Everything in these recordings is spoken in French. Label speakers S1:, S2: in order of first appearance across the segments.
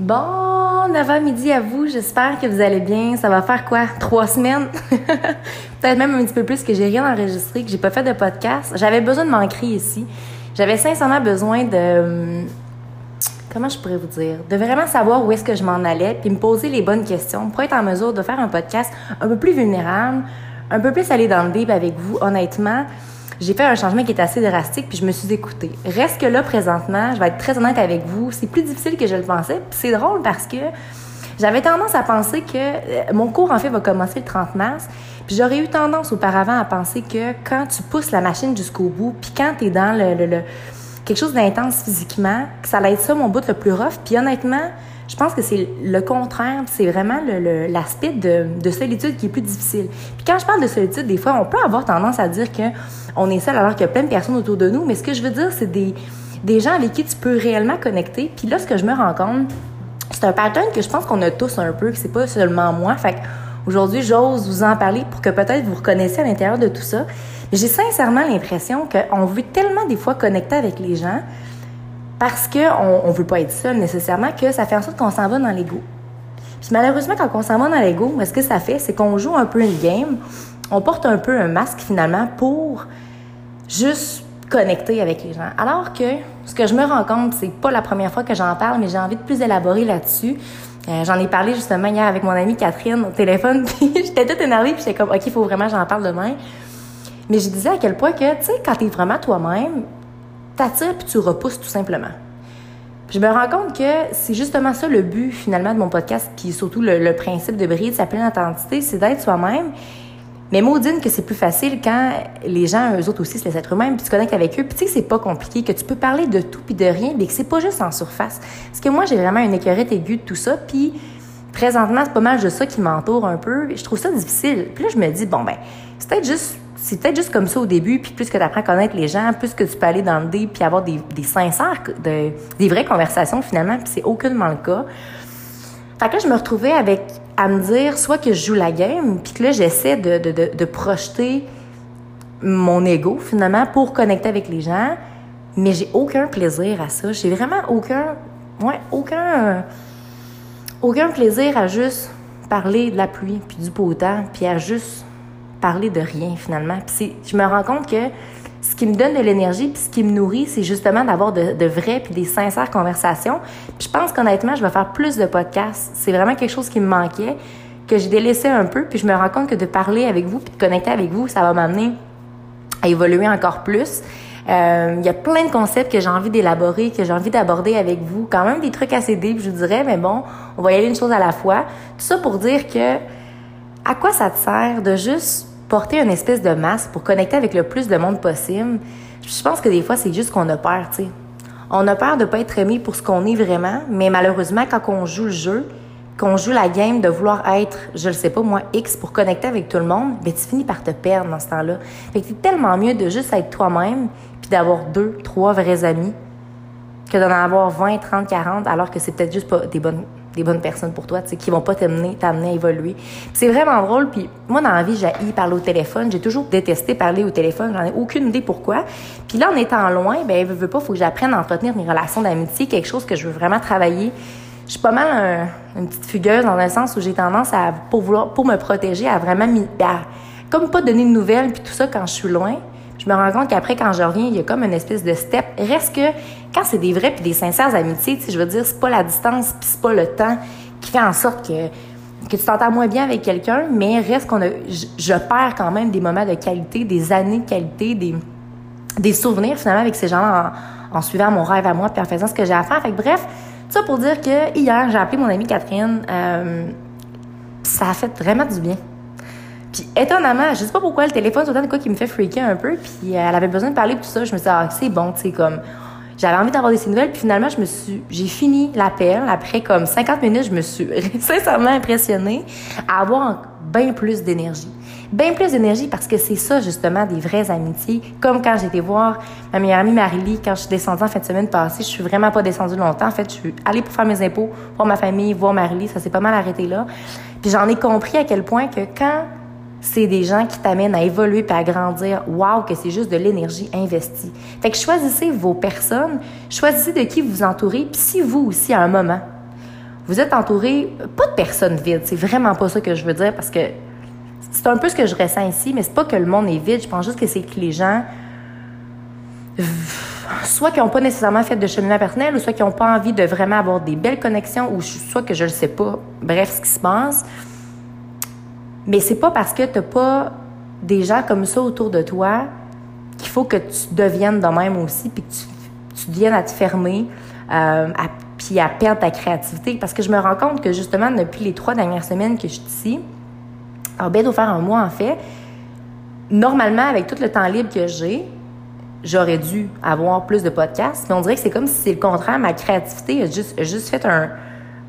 S1: Bon, 9h midi à vous. J'espère que vous allez bien. Ça va faire quoi? Trois semaines? Peut-être même un petit peu plus que j'ai rien enregistré, que j'ai pas fait de podcast. J'avais besoin de m'ancrer ici. J'avais sincèrement besoin de... Comment je pourrais vous dire? De vraiment savoir où est-ce que je m'en allais, puis me poser les bonnes questions pour être en mesure de faire un podcast un peu plus vulnérable, un peu plus aller dans le deep avec vous, honnêtement j'ai fait un changement qui est assez drastique, puis je me suis écoutée. Reste que là, présentement, je vais être très honnête avec vous, c'est plus difficile que je le pensais. Puis c'est drôle parce que j'avais tendance à penser que euh, mon cours, en fait, va commencer le 30 mars. Puis j'aurais eu tendance auparavant à penser que quand tu pousses la machine jusqu'au bout, puis quand tu es dans le, quelque chose d'intense physiquement, que ça allait être ça mon bout le plus rough. Puis honnêtement, je pense que c'est le contraire, c'est vraiment l'aspect de, de, solitude qui est plus difficile. Puis quand je parle de solitude, des fois, on peut avoir tendance à dire que on est seul alors qu'il y a plein de personnes autour de nous, mais ce que je veux dire, c'est des, des gens avec qui tu peux réellement connecter. Puis là, ce que je me rends compte, c'est un pattern que je pense qu'on a tous un peu, que c'est pas seulement moi. Fait aujourd'hui, j'ose vous en parler pour que peut-être vous reconnaissiez à l'intérieur de tout ça. J'ai sincèrement l'impression qu'on veut tellement des fois connecter avec les gens, parce qu'on ne veut pas être seul nécessairement, que ça fait en sorte qu'on s'en va dans l'ego. Puis malheureusement, quand on s'en va dans l'ego, ce que ça fait, c'est qu'on joue un peu une game, on porte un peu un masque finalement pour juste connecter avec les gens. Alors que ce que je me rends compte, c'est pas la première fois que j'en parle, mais j'ai envie de plus élaborer là-dessus. Euh, j'en ai parlé justement hier avec mon amie Catherine au téléphone, puis j'étais toute énervée, puis j'étais comme, OK, il faut vraiment que j'en parle demain. Mais je disais à quel point que, tu sais, quand t'es vraiment toi-même, t'attires puis tu repousses tout simplement. je me rends compte que c'est justement ça le but finalement de mon podcast, puis surtout le, principe de briller de sa pleine identité, c'est d'être soi-même. Mais maudine que c'est plus facile quand les gens, eux autres aussi, se laissent être eux-mêmes, puis tu connectes avec eux. Puis tu sais c'est pas compliqué, que tu peux parler de tout puis de rien, mais que c'est pas juste en surface. Parce que moi, j'ai vraiment une écœurette aiguë de tout ça, puis présentement, c'est pas mal de ça qui m'entoure un peu. Je trouve ça difficile. Puis là, je me dis, bon, ben, c'est peut-être juste c'est peut-être juste comme ça au début, puis plus que tu apprends à connaître les gens, plus que tu peux aller dans le dé, puis avoir des, des sincères, de, des vraies conversations finalement, puis c'est aucunement le cas. Fait que là, je me retrouvais avec à me dire soit que je joue la game, puis que là, j'essaie de, de, de, de, projeter mon ego finalement pour connecter avec les gens, mais j'ai aucun plaisir à ça. J'ai vraiment aucun, ouais, aucun, aucun plaisir à juste parler de la pluie, puis du beau temps, puis à juste parler de rien finalement. Puis je me rends compte que ce qui me donne de l'énergie puis ce qui me nourrit, c'est justement d'avoir de, de vraies puis des sincères conversations. Puis je pense qu'honnêtement, je vais faire plus de podcasts. C'est vraiment quelque chose qui me manquait, que j'ai délaissé un peu. Puis je me rends compte que de parler avec vous puis de connecter avec vous, ça va m'amener à évoluer encore plus. Euh, il y a plein de concepts que j'ai envie d'élaborer, que j'ai envie d'aborder avec vous. Quand même des trucs assez deep, je vous dirais, mais bon, on va y aller une chose à la fois. Tout ça pour dire que à quoi ça te sert de juste porter une espèce de masque pour connecter avec le plus de monde possible, je pense que des fois, c'est juste qu'on a peur, tu sais. On a peur de pas être aimé pour ce qu'on est vraiment, mais malheureusement, quand on joue le jeu, qu'on joue la game de vouloir être, je le sais pas moi, X pour connecter avec tout le monde, ben tu finis par te perdre dans ce temps-là. Fait que c'est tellement mieux de juste être toi-même puis d'avoir deux, trois vrais amis que d'en avoir 20, 30, 40 alors que c'est peut-être juste pas des bonnes des bonnes personnes pour toi, tu sais, qui vont pas t'amener, t'amener à évoluer. C'est vraiment drôle. Puis moi, dans la vie, j'ai parler au téléphone. J'ai toujours détesté parler au téléphone. J'en ai aucune idée pourquoi. Puis là, en étant loin, ben, je veux pas, faut que j'apprenne à entretenir mes relations d'amitié, quelque chose que je veux vraiment travailler. Je suis pas mal une petite fugueuse dans un sens où j'ai tendance à, pour vouloir, pour me protéger, à vraiment, à, comme pas donner de nouvelles puis tout ça quand je suis loin je me rends compte qu'après, quand je reviens, il y a comme une espèce de step. Reste que quand c'est des vrais puis des sincères amitiés, tu sais, je veux dire, c'est pas la distance puis c'est pas le temps qui fait en sorte que que tu t'entends moins bien avec quelqu'un, mais reste qu'on a, je, perds quand même des moments de qualité, des années de qualité, des, des souvenirs finalement avec ces gens-là en, suivant mon rêve à moi puis en faisant ce que j'ai à faire. Fait que bref, ça pour dire que hier, j'ai appelé mon amie Catherine. Euh, ça a fait vraiment du bien. Puis étonnamment, je sais pas pourquoi le téléphone, c'est autant de quoi qui me fait freaker un peu. Puis elle avait besoin de parler tout ça. Je me suis dit, ah, c'est bon, tu sais, comme. J'avais envie d'avoir des nouvelles. Puis finalement, je me suis. J'ai fini l'appel. Après comme 50 minutes, je me suis sincèrement impressionnée à avoir bien plus d'énergie. Bien plus d'énergie parce que c'est ça, justement, des vraies amitiés. Comme quand j'étais voir ma meilleure amie Marily, quand je suis descendue en fin de semaine passée, je suis vraiment pas descendue longtemps. En fait, je suis allée pour faire mes impôts, voir ma famille, voir Marily. Ça s'est pas mal arrêté là. Puis j'en ai compris à quel point que quand c'est des gens qui t'amènent à évoluer et à grandir. Waouh, que c'est juste de l'énergie investie. Fait que choisissez vos personnes, choisissez de qui vous entourez, puis si vous aussi, à un moment, vous êtes entouré, pas de personnes vides, c'est vraiment pas ça que je veux dire parce que c'est un peu ce que je ressens ici, mais c'est pas que le monde est vide, je pense juste que c'est que les gens soit qui n'ont pas nécessairement fait de cheminement personnel, ou soit qui n'ont pas envie de vraiment avoir des belles connexions, ou soit que je ne sais pas, bref, ce qui se passe. Mais c'est pas parce que tu n'as pas des gens comme ça autour de toi qu'il faut que tu deviennes de même aussi, puis que tu, tu à te fermer, euh, puis à perdre ta créativité. Parce que je me rends compte que justement, depuis les trois dernières semaines que je suis ici, alors bientôt faire un mois en fait, normalement, avec tout le temps libre que j'ai, j'aurais dû avoir plus de podcasts, mais on dirait que c'est comme si c'est le contraire. Ma créativité a juste, juste fait un,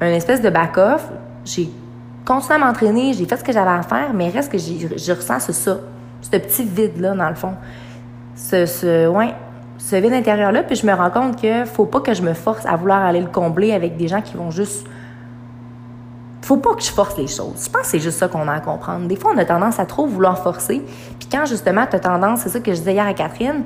S1: un espèce de back-off. J'ai continué à m'entraîner, j'ai fait ce que j'avais à faire, mais reste que je ressens ce ça, ce petit vide-là, dans le fond. Ce, ce, ce vide intérieur-là, puis je me rends compte que faut pas que je me force à vouloir aller le combler avec des gens qui vont juste faut pas que je force les choses. Je pense que c'est juste ça qu'on a à comprendre. Des fois, on a tendance à trop vouloir forcer. Puis quand justement, tu as tendance, c'est ça que je disais hier à Catherine,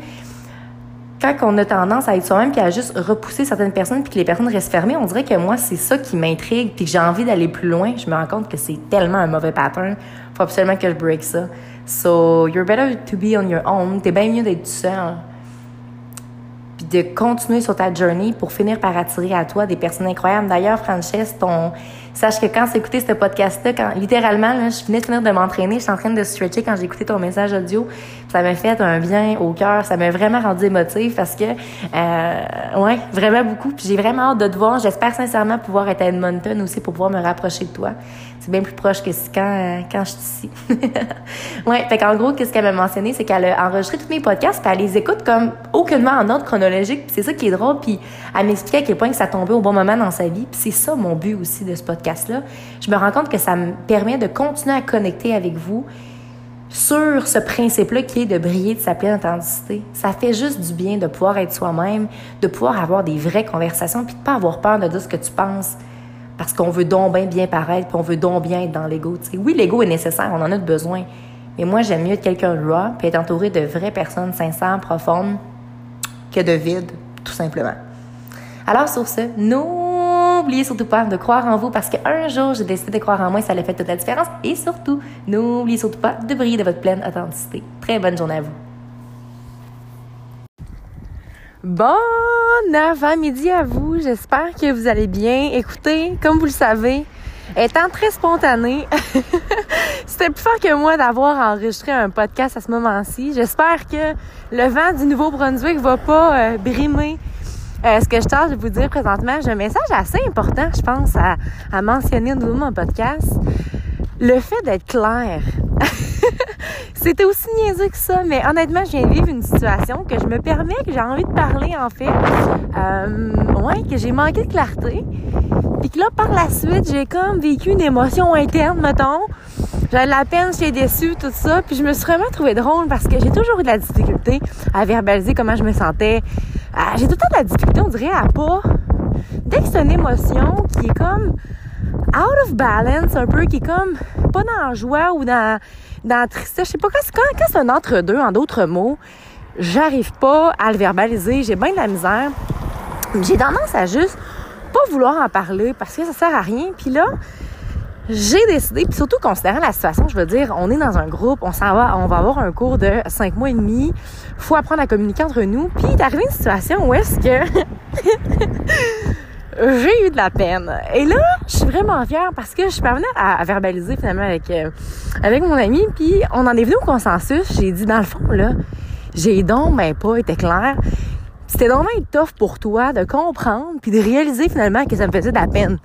S1: quand on a tendance à être soi-même puis à juste repousser certaines personnes puis que les personnes restent fermées, on dirait que moi, c'est ça qui m'intrigue puis que j'ai envie d'aller plus loin. Je me rends compte que c'est tellement un mauvais pattern. Faut absolument que je break ça. So, you're better to be on your own. T'es bien mieux d'être seul. De continuer sur ta journey pour finir par attirer à toi des personnes incroyables. D'ailleurs, Frances, Sache que quand j'ai écouté ce podcast-là, littéralement, là, je venais de finir de m'entraîner, je suis en train de stretcher quand j'ai écouté ton message audio. Ça m'a fait un bien au cœur, ça m'a vraiment rendu émotive parce que, euh, ouais, vraiment beaucoup. Puis j'ai vraiment hâte de te voir. J'espère sincèrement pouvoir être à Edmonton aussi pour pouvoir me rapprocher de toi. C'est bien plus proche que quand, euh, quand je suis ici. ouais, fait qu'en gros, qu'est-ce qu'elle m'a mentionné, c'est qu'elle a enregistré tous mes podcasts, puis elle les écoute comme aucunement en ordre chronologique. c'est ça qui est drôle. Puis elle m'expliquait à quel point que ça tombait au bon moment dans sa vie. Puis c'est ça mon but aussi de ce podcast là je me rends compte que ça me permet de continuer à connecter avec vous sur ce principe-là qui est de briller de sa pleine authenticité. Ça fait juste du bien de pouvoir être soi-même, de pouvoir avoir des vraies conversations, puis de pas avoir peur de dire ce que tu penses. Parce qu'on veut donc bien bien paraître, puis on veut donc bien être dans l'ego. Oui, l'ego est nécessaire, on en a besoin. Mais moi, j'aime mieux être quelqu'un de raw, puis être entouré de vraies personnes sincères, profondes, que de vide, tout simplement. Alors, sur ce, n'oubliez surtout pas de croire en vous parce qu'un jour, j'ai décidé de croire en moi ça a fait toute la différence. Et surtout, n'oubliez surtout pas de briller de votre pleine authenticité. Très bonne journée à vous. Bon avant-midi à vous. J'espère que vous allez bien. Écoutez, comme vous le savez, étant très spontané, c'était plus fort que moi d'avoir enregistré un podcast à ce moment-ci. J'espère que le vent du Nouveau-Brunswick va pas euh, brimer euh, ce que je tâche de vous dire présentement, j'ai un message assez important, je pense, à, à mentionner de mon podcast. Le fait d'être clair. C'était aussi niaiseux que ça, mais honnêtement, je viens de vivre une situation que je me permets, que j'ai envie de parler, en fait. Euh, que j'ai manqué de clarté. Que là, par la suite, j'ai comme vécu une émotion interne, mettons. J'avais de la peine, j'étais déçue, tout ça. Puis je me suis vraiment trouvée drôle parce que j'ai toujours eu de la difficulté à verbaliser comment je me sentais. Ah, j'ai tout le temps de la difficulté, on dirait, à pas. Dès que c'est une émotion qui est comme out of balance, un peu, qui est comme pas dans la joie ou dans, dans la tristesse, je sais pas, quand, quand, quand c'est un entre-deux, en d'autres mots, j'arrive pas à le verbaliser, j'ai bien de la misère. J'ai tendance à juste pas vouloir en parler parce que ça sert à rien. Puis là, j'ai décidé, puis surtout considérant la situation, je veux dire, on est dans un groupe, on s'en va, on va avoir un cours de cinq mois et demi, faut apprendre à communiquer entre nous, puis il est arrivé une situation où est-ce que j'ai eu de la peine. Et là, je suis vraiment fière parce que je suis parvenue à, verbaliser finalement avec euh, avec mon ami, puis on en est venu au consensus. J'ai dit dans le fond là, j'ai donc ben pas été clair. C'était bien tough pour toi de comprendre puis de réaliser finalement que ça me faisait de la peine.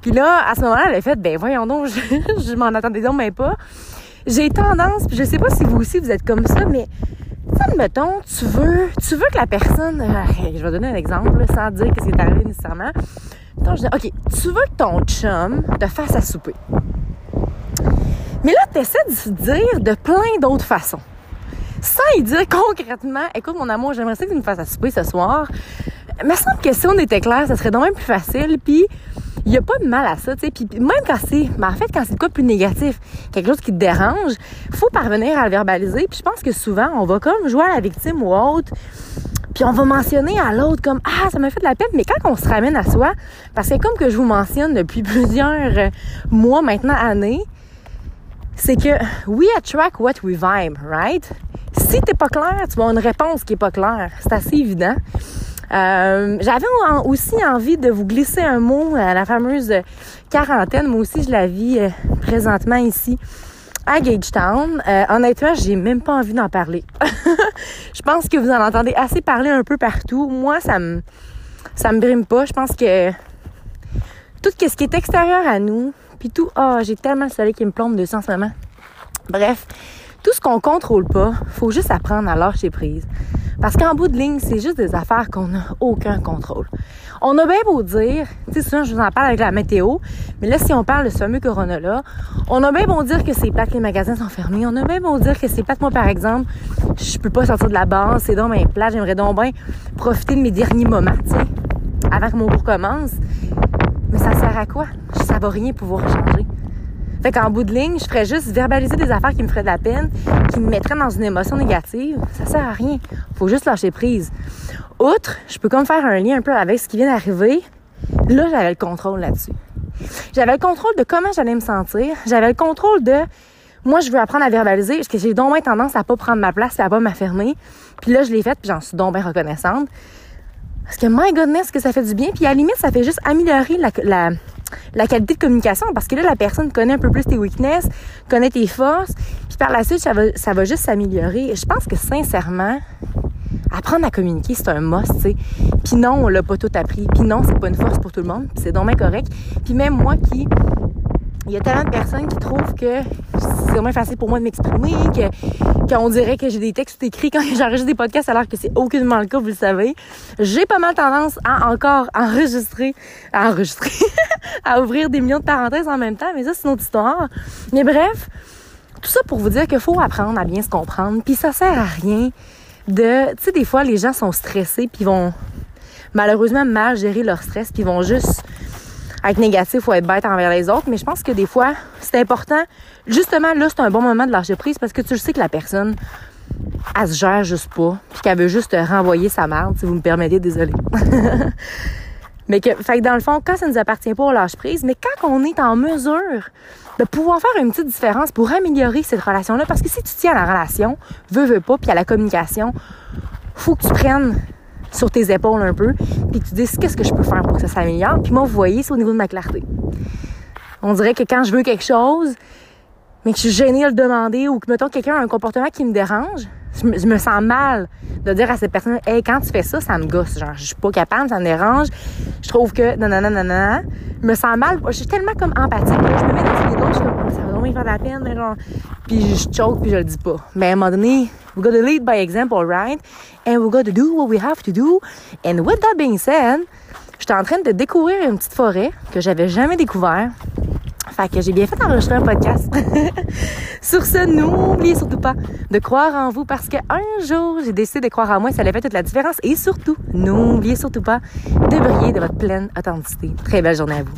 S1: Puis là, à ce moment-là, elle a fait, ben voyons donc, je, m'en attendais donc même pas. J'ai tendance, puis je sais pas si vous aussi vous êtes comme ça, mais admettons, tu veux, tu veux que la personne, euh, je vais donner un exemple, sans dire que c'est arrivé nécessairement. Attends, je dis, OK, tu veux que ton chum te fasse à souper. Mais là, tu essaies de se dire de plein d'autres façons. Sans y dire concrètement, écoute, mon amour, j'aimerais ça que tu me fasses à souper ce soir. Il me semble que si on était clair, ça serait donc même plus facile. Puis, il n'y a pas de mal à ça, tu sais. Puis même quand c'est, mais en fait, quand c'est quoi plus négatif, quelque chose qui te dérange, faut parvenir à le verbaliser. Puis je pense que souvent, on va comme jouer à la victime ou autre Puis on va mentionner à l'autre comme ah ça m'a fait de la peine, mais quand on se ramène à soi, parce que comme que je vous mentionne depuis plusieurs mois maintenant années, c'est que we attract what we vibe, right? Si t'es pas clair, tu vas avoir une réponse qui est pas claire. C'est assez évident. Euh, J'avais aussi envie de vous glisser un mot à la fameuse quarantaine. Moi aussi, je la vis euh, présentement ici à Gagetown. Euh, honnêtement, j'ai même pas envie d'en parler. je pense que vous en entendez assez parler un peu partout. Moi, ça me ça me brime pas. Je pense que tout ce qui est extérieur à nous, puis tout, ah, oh, j'ai tellement le soleil qui me plombe dessus en ce moment. Bref, tout ce qu'on contrôle pas, faut juste apprendre à lâcher prise. Parce qu'en bout de ligne, c'est juste des affaires qu'on n'a aucun contrôle. On a bien beau dire, tu sais, souvent je vous en parle avec la météo, mais là, si on parle de ce fameux corona-là, on a bien beau dire que c'est que les magasins sont fermés. On a bien beau dire que c'est pas moi, par exemple, je peux pas sortir de la base, c'est donc bien plat, j'aimerais donc bien profiter de mes derniers moments, tu sais, avant que mon cours commence. Mais ça sert à quoi? Ça va rien pouvoir changer. Fait qu'en bout de ligne, je ferais juste verbaliser des affaires qui me feraient de la peine, qui me mettraient dans une émotion négative. Ça sert à rien. Faut juste lâcher prise. Outre, je peux comme faire un lien un peu avec ce qui vient d'arriver. Là, j'avais le contrôle là-dessus. J'avais le contrôle de comment j'allais me sentir. J'avais le contrôle de moi, je veux apprendre à verbaliser parce que j'ai donc tendance à pas prendre ma place et à pas m'affirmer. Puis là, je l'ai fait puis j'en suis donc bien reconnaissante. Parce que, my goodness, que ça fait du bien. Puis à la limite, ça fait juste améliorer la, la, la qualité de communication parce que là, la personne connaît un peu plus tes weaknesses, connaît tes forces, puis par la suite, ça va, juste s'améliorer. Je pense que sincèrement, apprendre à communiquer, c'est un must, tu sais. Puis non, on l'a pas tout appris. Puis non, c'est pas une force pour tout le monde. c'est donc correct. Puis même moi qui il y a tellement de personnes qui trouvent que c'est vraiment facile pour moi de m'exprimer, que qu'on dirait que j'ai des textes écrits quand j'enregistre des podcasts alors que c'est aucunement le cas, vous le savez. J'ai pas mal tendance à encore enregistrer, à enregistrer, à ouvrir des millions de parenthèses en même temps, mais ça c'est une autre histoire. Mais bref, tout ça pour vous dire qu'il faut apprendre à bien se comprendre, puis ça sert à rien de, tu sais, des fois les gens sont stressés puis vont malheureusement mal gérer leur stress puis vont juste être négatif ou être bête envers les autres, mais je pense que des fois, c'est important. Justement, là, c'est un bon moment de lâcher prise parce que tu sais que la personne, elle se gère juste pas, puis qu'elle veut juste te renvoyer sa merde, si vous me permettez, désolé. mais que, fait que dans le fond, quand ça nous appartient pas, on lâche prise, mais quand on est en mesure de pouvoir faire une petite différence pour améliorer cette relation-là, parce que si tu tiens à la relation, veux, veux pas, puis à la communication, faut que tu prennes sur tes épaules un peu, puis tu dis qu'est-ce que je peux faire pour que ça s'améliore? Puis moi, vous voyez, c'est au niveau de ma clarté. On dirait que quand je veux quelque chose, mais que je suis gênée de le demander ou que, mettons, quelqu'un a un comportement qui me dérange, je me, sens mal de dire à cette personne, hey, quand tu fais ça, ça me gosse. Genre, je suis pas capable, ça me dérange. Je trouve que, non, non, non, non, non. Je me sens mal. Je suis tellement comme empathique. je me mets dans dos, je suis comme, ça va vraiment faire de la peine, genre, puis je choke, puis je le dis pas. Mais à un moment donné, we gotta lead by example, right? And we gotta do what we have to do. And with that being said, j'étais en train de découvrir une petite forêt que j'avais jamais découvert. Fait que j'ai bien fait d'enregistrer un podcast. Sur ce, n'oubliez surtout pas de croire en vous parce qu'un jour, j'ai décidé de croire en moi, ça allait faire toute la différence. Et surtout, n'oubliez surtout pas de briller de votre pleine authenticité. Très belle journée à vous.